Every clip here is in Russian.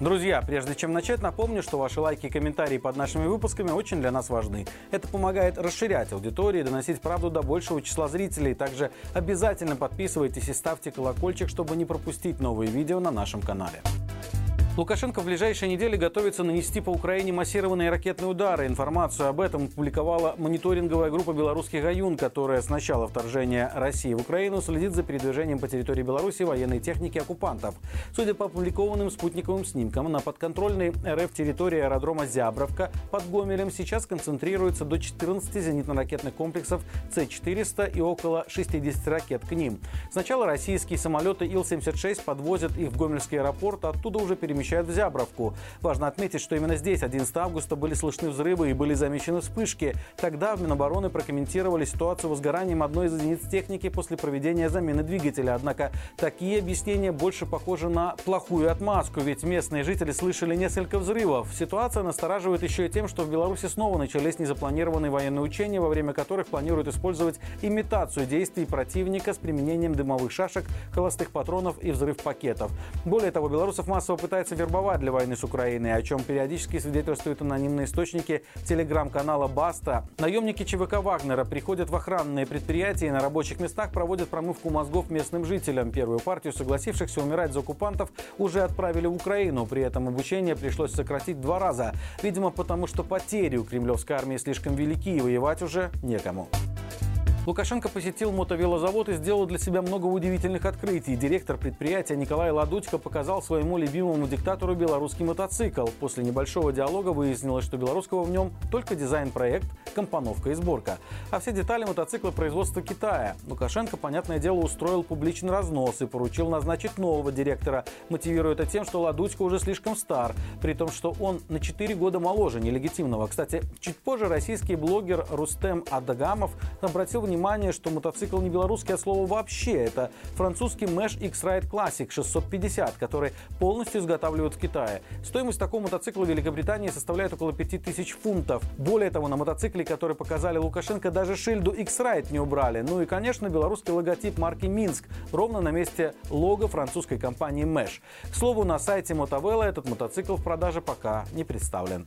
Друзья, прежде чем начать, напомню, что ваши лайки и комментарии под нашими выпусками очень для нас важны. Это помогает расширять аудиторию и доносить правду до большего числа зрителей. Также обязательно подписывайтесь и ставьте колокольчик, чтобы не пропустить новые видео на нашем канале. Лукашенко в ближайшие недели готовится нанести по Украине массированные ракетные удары. Информацию об этом опубликовала мониторинговая группа белорусских «Аюн», которая с начала вторжения России в Украину следит за передвижением по территории Беларуси военной техники оккупантов. Судя по опубликованным спутниковым снимкам, на подконтрольной РФ территории аэродрома Зябровка под Гомелем сейчас концентрируется до 14 зенитно-ракетных комплексов С-400 и около 60 ракет к ним. Сначала российские самолеты Ил-76 подвозят их в Гомельский аэропорт, оттуда уже перемещаются перемещают в Зябровку. Важно отметить, что именно здесь 11 августа были слышны взрывы и были замечены вспышки. Тогда в Минобороны прокомментировали ситуацию возгоранием одной из единиц техники после проведения замены двигателя. Однако такие объяснения больше похожи на плохую отмазку, ведь местные жители слышали несколько взрывов. Ситуация настораживает еще и тем, что в Беларуси снова начались незапланированные военные учения, во время которых планируют использовать имитацию действий противника с применением дымовых шашек, холостых патронов и взрыв пакетов. Более того, белорусов массово пытаются вербовать для войны с Украиной, о чем периодически свидетельствуют анонимные источники телеграм-канала «Баста». Наемники ЧВК «Вагнера» приходят в охранные предприятия и на рабочих местах проводят промывку мозгов местным жителям. Первую партию согласившихся умирать за оккупантов уже отправили в Украину. При этом обучение пришлось сократить два раза. Видимо, потому что потери у кремлевской армии слишком велики и воевать уже некому. Лукашенко посетил мотовелозавод и сделал для себя много удивительных открытий. Директор предприятия Николай Ладутько показал своему любимому диктатору белорусский мотоцикл. После небольшого диалога выяснилось, что белорусского в нем только дизайн-проект, компоновка и сборка. А все детали мотоцикла производства Китая. Лукашенко, понятное дело, устроил публичный разнос и поручил назначить нового директора, мотивируя это тем, что Ладутько уже слишком стар, при том, что он на 4 года моложе нелегитимного. Кстати, чуть позже российский блогер Рустем Адагамов обратил внимание внимание, что мотоцикл не белорусский от слова вообще. Это французский Mesh X-Ride Classic 650, который полностью изготавливают в Китае. Стоимость такого мотоцикла в Великобритании составляет около 5000 фунтов. Более того, на мотоцикле, который показали Лукашенко, даже шильду X-Ride не убрали. Ну и, конечно, белорусский логотип марки Минск ровно на месте лого французской компании Mesh. К слову, на сайте Мотовелла этот мотоцикл в продаже пока не представлен.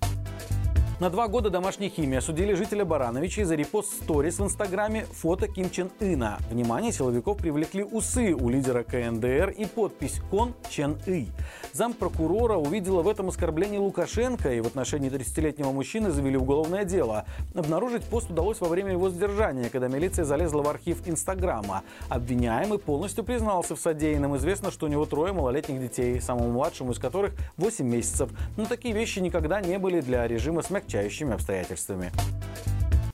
На два года домашней химии осудили жителя Барановича из-за репост сторис в Инстаграме фото Ким Чен Ына. Внимание силовиков привлекли усы у лидера КНДР и подпись «Кон Чен И». Зампрокурора увидела в этом оскорблении Лукашенко, и в отношении 30-летнего мужчины завели уголовное дело. Обнаружить пост удалось во время его задержания, когда милиция залезла в архив Инстаграма. Обвиняемый полностью признался в содеянном. Известно, что у него трое малолетних детей, самому младшему из которых 8 месяцев. Но такие вещи никогда не были для режима смягчения смягчающими обстоятельствами.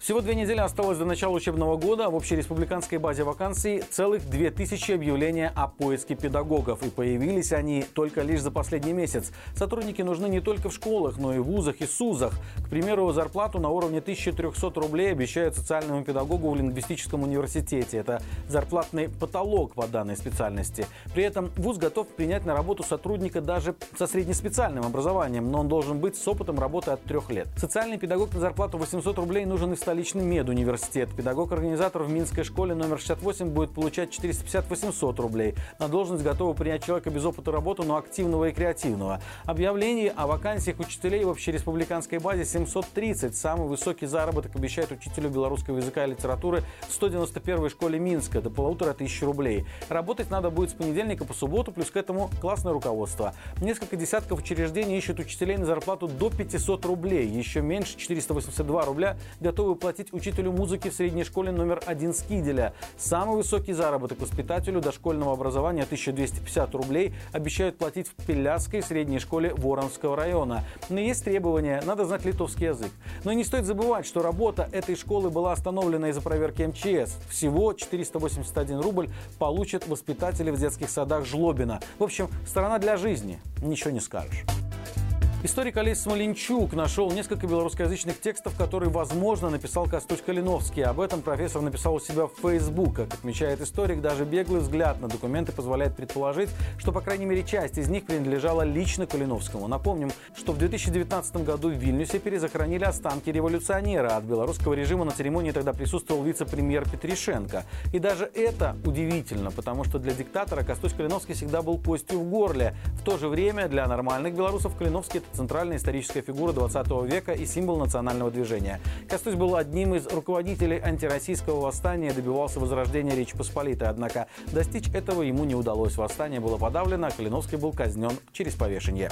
Всего две недели осталось до начала учебного года. А в общереспубликанской базе вакансий целых 2000 объявления о поиске педагогов. И появились они только лишь за последний месяц. Сотрудники нужны не только в школах, но и в вузах и СУЗах. К примеру, зарплату на уровне 1300 рублей обещают социальному педагогу в лингвистическом университете. Это зарплатный потолок по данной специальности. При этом вуз готов принять на работу сотрудника даже со среднеспециальным образованием, но он должен быть с опытом работы от трех лет. Социальный педагог на зарплату 800 рублей нужен и в столице столичный медуниверситет. Педагог-организатор в Минской школе номер 68 будет получать 450-800 рублей. На должность готовы принять человека без опыта работы, но активного и креативного. Объявлений о вакансиях учителей в общереспубликанской базе 730. Самый высокий заработок обещает учителю белорусского языка и литературы в 191-й школе Минска до полутора тысяч рублей. Работать надо будет с понедельника по субботу, плюс к этому классное руководство. Несколько десятков учреждений ищут учителей на зарплату до 500 рублей. Еще меньше 482 рубля готовы платить платить учителю музыки в средней школе номер один Скиделя. Самый высокий заработок воспитателю дошкольного образования 1250 рублей обещают платить в Пеляской средней школе Воронского района. Но есть требования, надо знать литовский язык. Но не стоит забывать, что работа этой школы была остановлена из-за проверки МЧС. Всего 481 рубль получат воспитатели в детских садах Жлобина. В общем, сторона для жизни. Ничего не скажешь. Историк Олесь Смоленчук нашел несколько белорусскоязычных текстов, которые, возможно, написал Костусь Калиновский. Об этом профессор написал у себя в Facebook. Как отмечает историк, даже беглый взгляд на документы позволяет предположить, что, по крайней мере, часть из них принадлежала лично Калиновскому. Напомним, что в 2019 году в Вильнюсе перезахоронили останки революционера. От белорусского режима на церемонии тогда присутствовал вице-премьер Петришенко. И даже это удивительно, потому что для диктатора Костусь Калиновский всегда был костью в горле. В то же время для нормальных белорусов Калиновский – это центральная историческая фигура 20 века и символ национального движения. Костусь был одним из руководителей антироссийского восстания добивался возрождения Речи Посполитой. Однако достичь этого ему не удалось. Восстание было подавлено, а Калиновский был казнен через повешение.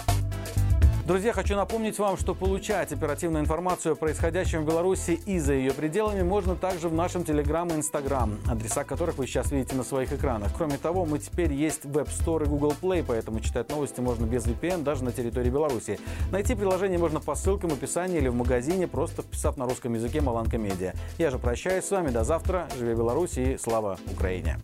Друзья, хочу напомнить вам, что получать оперативную информацию о происходящем в Беларуси и за ее пределами можно также в нашем Телеграм и Инстаграм, адреса которых вы сейчас видите на своих экранах. Кроме того, мы теперь есть в App Store и Google Play, поэтому читать новости можно без VPN даже на территории Беларуси. Найти приложение можно по ссылкам в описании или в магазине, просто вписав на русском языке «Маланка Медиа». Я же прощаюсь с вами. До завтра. Живи Беларусь и слава Украине!